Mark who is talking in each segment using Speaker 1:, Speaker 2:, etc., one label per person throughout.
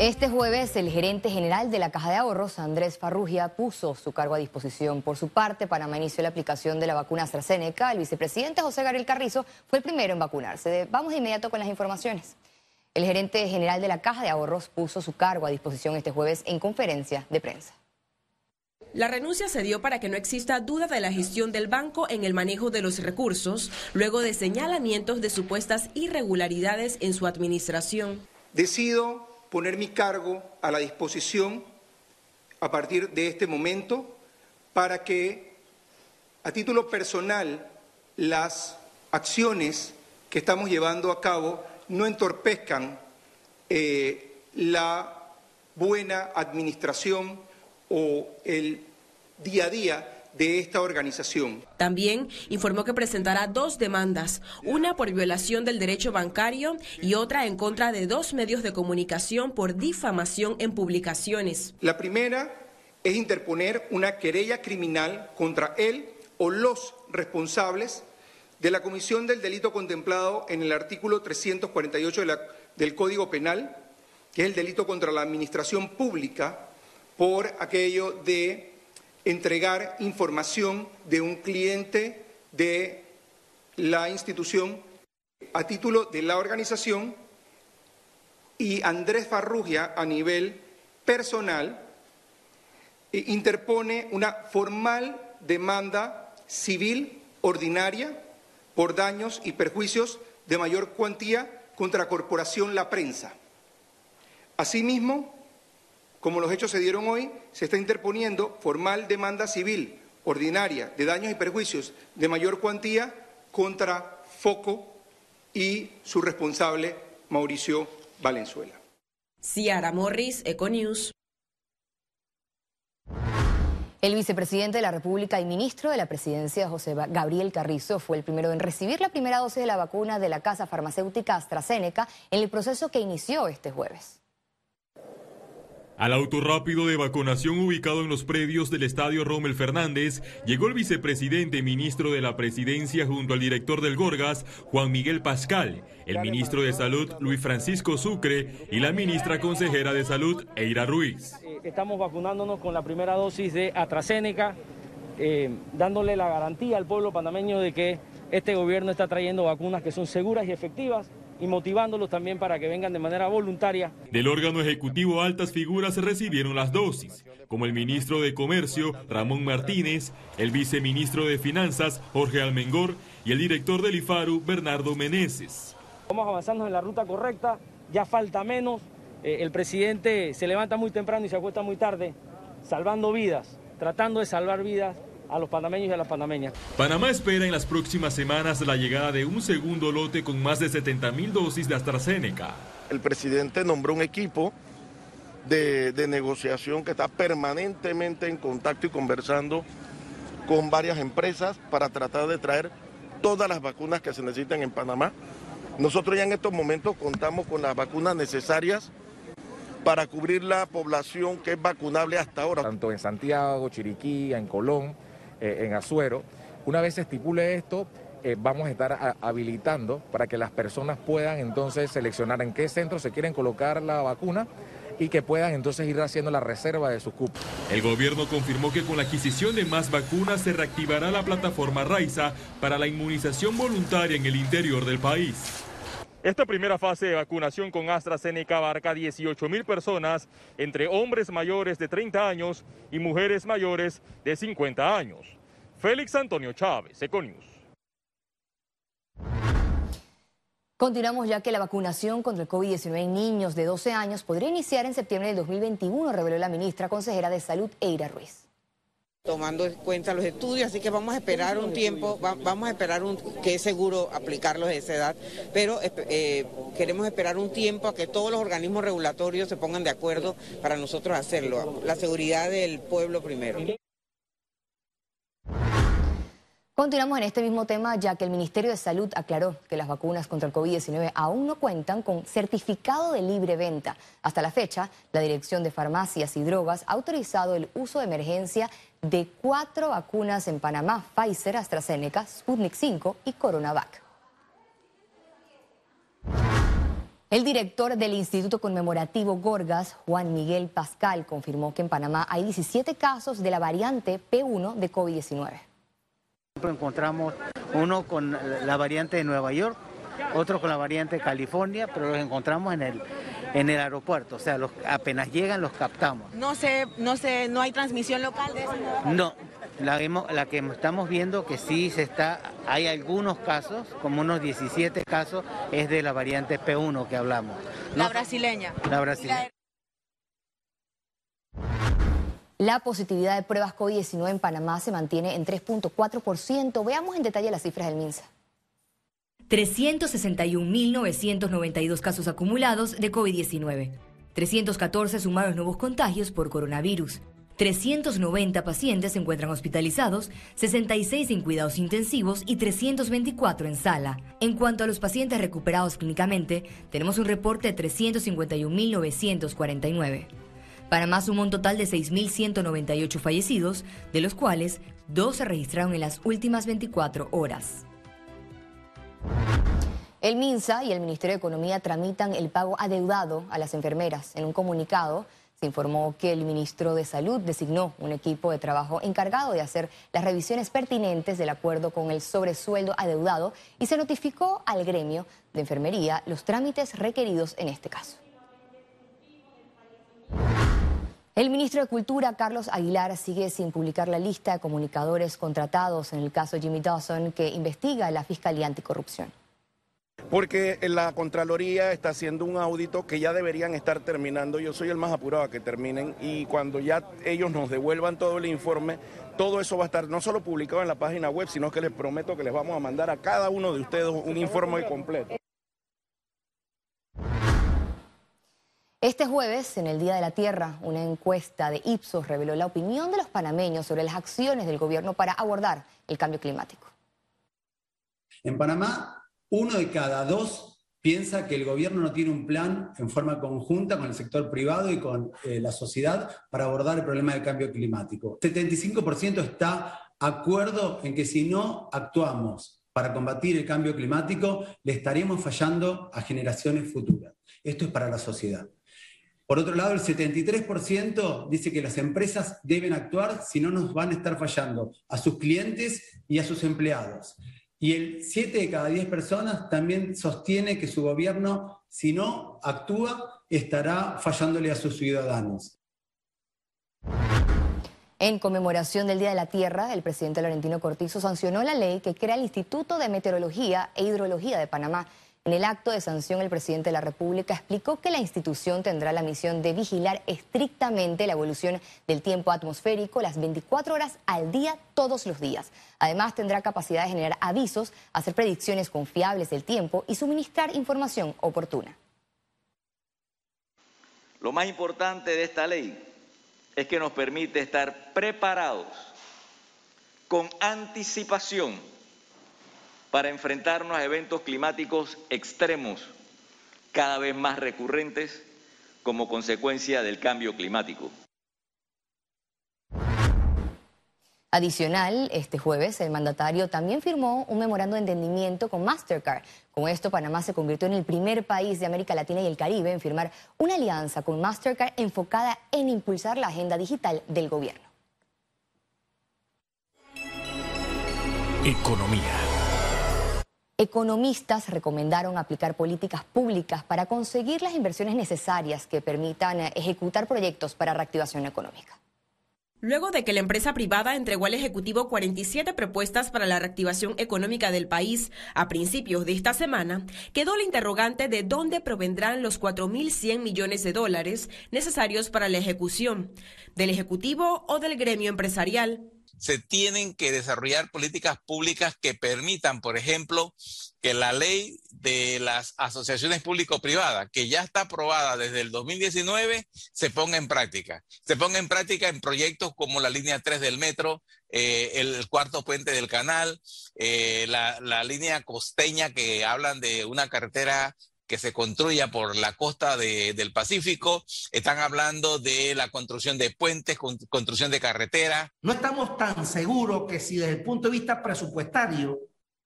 Speaker 1: Este jueves, el gerente general de la Caja de Ahorros, Andrés Farrugia, puso su cargo a disposición. Por su parte, Panamá inició la aplicación de la vacuna AstraZeneca. El vicepresidente José Gabriel Carrizo fue el primero en vacunarse. Vamos de inmediato con las informaciones. El gerente general de la Caja de Ahorros puso su cargo a disposición este jueves en conferencia de prensa.
Speaker 2: La renuncia se dio para que no exista duda de la gestión del banco en el manejo de los recursos, luego de señalamientos de supuestas irregularidades en su administración.
Speaker 3: Decido poner mi cargo a la disposición a partir de este momento para que a título personal las acciones que estamos llevando a cabo no entorpezcan eh, la buena administración o el día a día de esta organización.
Speaker 2: También informó que presentará dos demandas, una por violación del derecho bancario y otra en contra de dos medios de comunicación por difamación en publicaciones.
Speaker 3: La primera es interponer una querella criminal contra él o los responsables de la comisión del delito contemplado en el artículo 348 del Código Penal, que es el delito contra la administración pública por aquello de entregar información de un cliente de la institución a título de la organización y Andrés Farrugia a nivel personal interpone una formal demanda civil ordinaria por daños y perjuicios de mayor cuantía contra Corporación La Prensa. Asimismo, como los hechos se dieron hoy, se está interponiendo formal demanda civil ordinaria de daños y perjuicios de mayor cuantía contra Foco y su responsable Mauricio Valenzuela.
Speaker 2: Ciara Morris, Econews.
Speaker 1: El vicepresidente de la República y ministro de la Presidencia, José Gabriel Carrizo, fue el primero en recibir la primera dosis de la vacuna de la casa farmacéutica AstraZeneca en el proceso que inició este jueves.
Speaker 4: Al auto rápido de vacunación ubicado en los predios del Estadio Rommel Fernández, llegó el vicepresidente ministro de la Presidencia junto al director del Gorgas, Juan Miguel Pascal, el ministro de Salud, Luis Francisco Sucre, y la ministra consejera de Salud, Eira Ruiz.
Speaker 5: Eh, estamos vacunándonos con la primera dosis de AstraZeneca, eh, dándole la garantía al pueblo panameño de que este gobierno está trayendo vacunas que son seguras y efectivas y motivándolos también para que vengan de manera voluntaria.
Speaker 4: Del órgano ejecutivo altas figuras recibieron las dosis, como el ministro de Comercio, Ramón Martínez, el viceministro de Finanzas, Jorge Almengor, y el director del IFARU, Bernardo Meneses.
Speaker 5: Vamos avanzando en la ruta correcta, ya falta menos, eh, el presidente se levanta muy temprano y se acuesta muy tarde, salvando vidas, tratando de salvar vidas a los panameños y a las panameñas.
Speaker 4: Panamá espera en las próximas semanas la llegada de un segundo lote con más de 70 mil dosis de AstraZeneca.
Speaker 6: El presidente nombró un equipo de, de, negociación que está permanentemente en contacto y conversando con varias empresas para tratar de traer todas las vacunas que se necesitan en Panamá. Nosotros ya en estos momentos contamos con las vacunas necesarias para cubrir la población que es vacunable hasta ahora.
Speaker 7: Tanto en Santiago, Chiriquí, en Colón eh, en Azuero. Una vez se estipule esto, eh, vamos a estar habilitando para que las personas puedan entonces seleccionar en qué centro se quieren colocar la vacuna y que puedan entonces ir haciendo la reserva de sus cupos.
Speaker 4: El gobierno confirmó que con la adquisición de más vacunas se reactivará la plataforma Raiza para la inmunización voluntaria en el interior del país. Esta primera fase de vacunación con AstraZeneca abarca 18 mil personas, entre hombres mayores de 30 años y mujeres mayores de 50 años. Félix Antonio Chávez, Econius.
Speaker 1: Continuamos ya que la vacunación contra el COVID-19 en niños de 12 años podría iniciar en septiembre del 2021, reveló la ministra consejera de Salud, Eira Ruiz
Speaker 8: tomando en cuenta los estudios, así que vamos a esperar un tiempo, vamos a esperar un, que es seguro aplicarlos a esa edad, pero eh, queremos esperar un tiempo a que todos los organismos regulatorios se pongan de acuerdo para nosotros hacerlo. La seguridad del pueblo primero.
Speaker 1: Continuamos en este mismo tema ya que el Ministerio de Salud aclaró que las vacunas contra el COVID-19 aún no cuentan con certificado de libre venta. Hasta la fecha, la Dirección de Farmacias y Drogas ha autorizado el uso de emergencia de cuatro vacunas en Panamá, Pfizer, AstraZeneca, Sputnik 5 y CoronaVac. El director del Instituto Conmemorativo Gorgas, Juan Miguel Pascal, confirmó que en Panamá hay 17 casos de la variante P1 de COVID-19.
Speaker 9: Encontramos uno con la variante de Nueva York, otro con la variante de California, pero los encontramos en el, en el aeropuerto, o sea, los, apenas llegan los captamos.
Speaker 10: No sé, no sé, no hay transmisión local de eso.
Speaker 9: No, la, la, que estamos viendo que sí se está, hay algunos casos, como unos 17 casos, es de la variante P1 que hablamos.
Speaker 10: la brasileña.
Speaker 9: La brasileña.
Speaker 1: La positividad de pruebas COVID-19 en Panamá se mantiene en 3.4%. Veamos en detalle las cifras del MINSA.
Speaker 11: 361.992 casos acumulados de COVID-19. 314 sumaron nuevos contagios por coronavirus. 390 pacientes se encuentran hospitalizados, 66 en cuidados intensivos y 324 en sala. En cuanto a los pacientes recuperados clínicamente, tenemos un reporte de 351.949. Panamá sumó un total de 6.198 fallecidos, de los cuales dos se registraron en las últimas 24 horas.
Speaker 1: El MINSA y el Ministerio de Economía tramitan el pago adeudado a las enfermeras. En un comunicado, se informó que el ministro de Salud designó un equipo de trabajo encargado de hacer las revisiones pertinentes del acuerdo con el sobresueldo adeudado y se notificó al gremio de enfermería los trámites requeridos en este caso. El ministro de Cultura, Carlos Aguilar, sigue sin publicar la lista de comunicadores contratados en el caso Jimmy Dawson que investiga la Fiscalía Anticorrupción
Speaker 6: porque la Contraloría está haciendo un audito que ya deberían estar terminando. Yo soy el más apurado a que terminen y cuando ya ellos nos devuelvan todo el informe, todo eso va a estar no solo publicado en la página web, sino que les prometo que les vamos a mandar a cada uno de ustedes un informe completo.
Speaker 1: Este jueves, en el Día de la Tierra, una encuesta de Ipsos reveló la opinión de los panameños sobre las acciones del gobierno para abordar el cambio climático.
Speaker 12: En Panamá, uno de cada dos piensa que el gobierno no tiene un plan en forma conjunta con el sector privado y con eh, la sociedad para abordar el problema del cambio climático. 75% está acuerdo en que si no actuamos para combatir el cambio climático, le estaremos fallando a generaciones futuras. Esto es para la sociedad. Por otro lado, el 73% dice que las empresas deben actuar si no nos van a estar fallando a sus clientes y a sus empleados. Y el 7 de cada 10 personas también sostiene que su gobierno, si no actúa, estará fallándole a sus ciudadanos.
Speaker 1: En conmemoración del Día de la Tierra, el presidente Laurentino Cortizo sancionó la ley que crea el Instituto de Meteorología e Hidrología de Panamá en el acto de sanción, el presidente de la República explicó que la institución tendrá la misión de vigilar estrictamente la evolución del tiempo atmosférico las 24 horas al día, todos los días. Además, tendrá capacidad de generar avisos, hacer predicciones confiables del tiempo y suministrar información oportuna.
Speaker 13: Lo más importante de esta ley es que nos permite estar preparados con anticipación para enfrentarnos a eventos climáticos extremos cada vez más recurrentes como consecuencia del cambio climático.
Speaker 1: Adicional, este jueves el mandatario también firmó un memorando de entendimiento con Mastercard. Con esto, Panamá se convirtió en el primer país de América Latina y el Caribe en firmar una alianza con Mastercard enfocada en impulsar la agenda digital del gobierno.
Speaker 14: Economía.
Speaker 1: Economistas recomendaron aplicar políticas públicas para conseguir las inversiones necesarias que permitan eh, ejecutar proyectos para reactivación económica.
Speaker 2: Luego de que la empresa privada entregó al Ejecutivo 47 propuestas para la reactivación económica del país a principios de esta semana, quedó la interrogante de dónde provendrán los 4.100 millones de dólares necesarios para la ejecución, del Ejecutivo o del gremio empresarial
Speaker 15: se tienen que desarrollar políticas públicas que permitan, por ejemplo, que la ley de las asociaciones público-privadas, que ya está aprobada desde el 2019, se ponga en práctica. Se ponga en práctica en proyectos como la línea 3 del metro, eh, el cuarto puente del canal, eh, la, la línea costeña que hablan de una carretera que se construya por la costa del Pacífico, están hablando de la construcción de puentes, construcción de carreteras.
Speaker 16: No estamos tan seguros que si desde el punto de vista presupuestario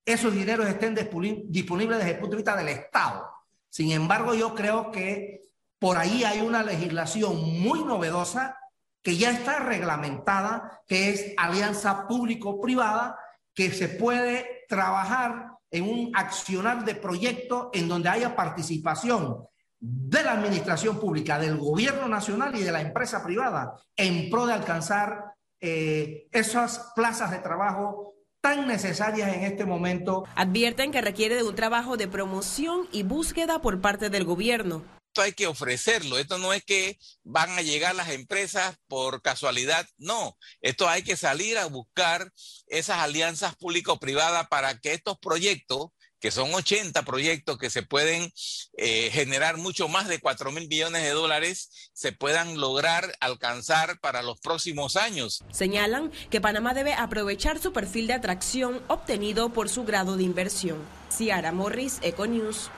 Speaker 16: esos dineros estén disponibles desde el punto de vista del Estado. Sin embargo, yo creo que por ahí hay una legislación muy novedosa que ya está reglamentada, que es alianza público-privada, que se puede trabajar en un accionar de proyecto en donde haya participación de la administración pública, del gobierno nacional y de la empresa privada en pro de alcanzar eh, esas plazas de trabajo tan necesarias en este momento.
Speaker 2: Advierten que requiere de un trabajo de promoción y búsqueda por parte del gobierno
Speaker 15: esto hay que ofrecerlo. Esto no es que van a llegar las empresas por casualidad. No, esto hay que salir a buscar esas alianzas público-privadas para que estos proyectos, que son 80 proyectos que se pueden eh, generar mucho más de 4 mil millones de dólares, se puedan lograr alcanzar para los próximos años.
Speaker 2: Señalan que Panamá debe aprovechar su perfil de atracción obtenido por su grado de inversión. Ciara Morris, Econews.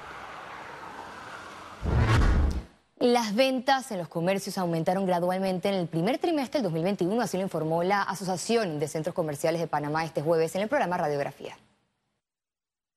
Speaker 1: Las ventas en los comercios aumentaron gradualmente en el primer trimestre del 2021, así lo informó la Asociación de Centros Comerciales de Panamá este jueves en el programa Radiografía.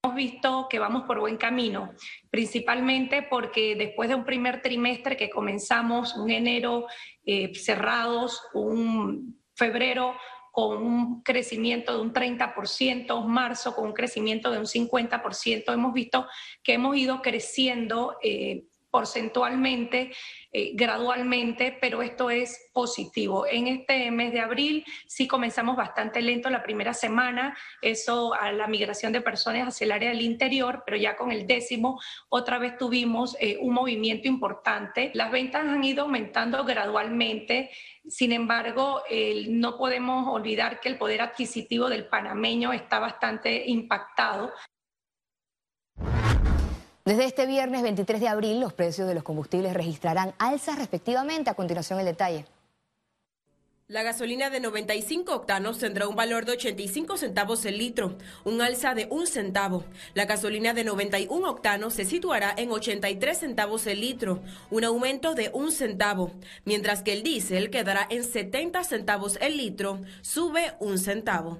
Speaker 14: Hemos visto que vamos por buen camino, principalmente porque después de un primer trimestre que comenzamos, un enero eh, cerrados, un febrero con un crecimiento de un 30%, marzo con un crecimiento de un 50%, hemos visto que hemos ido creciendo. Eh, porcentualmente, eh, gradualmente, pero esto es positivo. En este mes de abril sí comenzamos bastante lento la primera semana, eso a la migración de personas hacia el área del interior, pero ya con el décimo otra vez tuvimos eh, un movimiento importante. Las ventas han ido aumentando gradualmente. Sin embargo, no podemos olvidar que el poder adquisitivo del panameño está bastante impactado.
Speaker 1: Desde este viernes 23 de abril, los precios de los combustibles registrarán alzas respectivamente. A continuación, el detalle.
Speaker 2: La gasolina de 95 octanos tendrá un valor de 85 centavos el litro, un alza de un centavo. La gasolina de 91 octanos se situará en 83 centavos el litro, un aumento de un centavo, mientras que el diésel quedará en 70 centavos el litro, sube un centavo.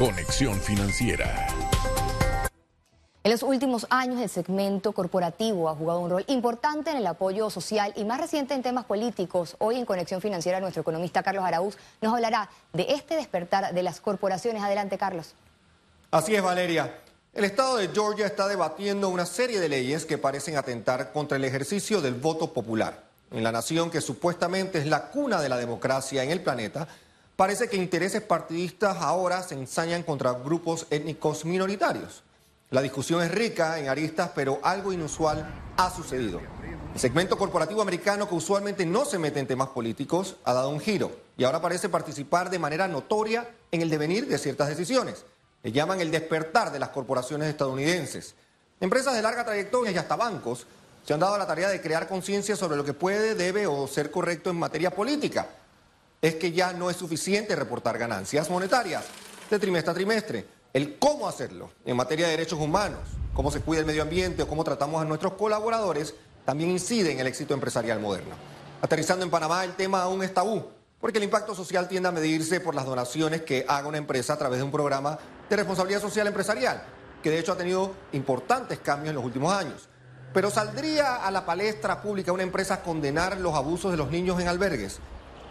Speaker 17: Conexión Financiera.
Speaker 1: En los últimos años el segmento corporativo ha jugado un rol importante en el apoyo social y más reciente en temas políticos. Hoy en Conexión Financiera nuestro economista Carlos Araúz nos hablará de este despertar de las corporaciones. Adelante Carlos.
Speaker 18: Así es Valeria. El estado de Georgia está debatiendo una serie de leyes que parecen atentar contra el ejercicio del voto popular. En la nación que supuestamente es la cuna de la democracia en el planeta, parece que intereses partidistas ahora se ensañan contra grupos étnicos minoritarios. La discusión es rica en aristas, pero algo inusual ha sucedido. El segmento corporativo americano, que usualmente no se mete en temas políticos, ha dado un giro y ahora parece participar de manera notoria en el devenir de ciertas decisiones. Le llaman el despertar de las corporaciones estadounidenses. Empresas de larga trayectoria y hasta bancos se han dado la tarea de crear conciencia sobre lo que puede, debe o ser correcto en materia política es que ya no es suficiente reportar ganancias monetarias de trimestre a trimestre. El cómo hacerlo en materia de derechos humanos, cómo se cuida el medio ambiente o cómo tratamos a nuestros colaboradores, también incide en el éxito empresarial moderno. Aterrizando en Panamá, el tema aún es tabú, porque el impacto social tiende a medirse por las donaciones que haga una empresa a través de un programa de responsabilidad social empresarial, que de hecho ha tenido importantes cambios en los últimos años. Pero ¿saldría a la palestra pública una empresa a condenar los abusos de los niños en albergues?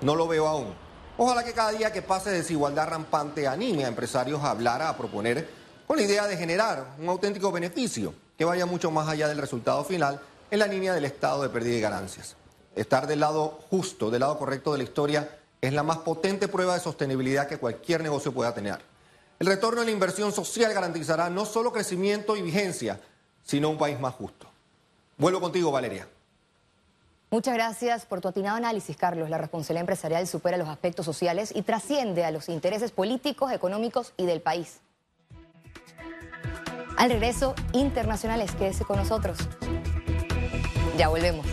Speaker 18: No lo veo aún. Ojalá que cada día que pase desigualdad rampante anime a empresarios a hablar, a proponer, con la idea de generar un auténtico beneficio que vaya mucho más allá del resultado final en la línea del estado de pérdida y ganancias. Estar del lado justo, del lado correcto de la historia, es la más potente prueba de sostenibilidad que cualquier negocio pueda tener. El retorno de la inversión social garantizará no solo crecimiento y vigencia, sino un país más justo. Vuelvo contigo, Valeria.
Speaker 1: Muchas gracias por tu atinado análisis, Carlos. La responsabilidad empresarial supera los aspectos sociales y trasciende a los intereses políticos, económicos y del país. Al regreso, internacionales, quédese con nosotros. Ya volvemos.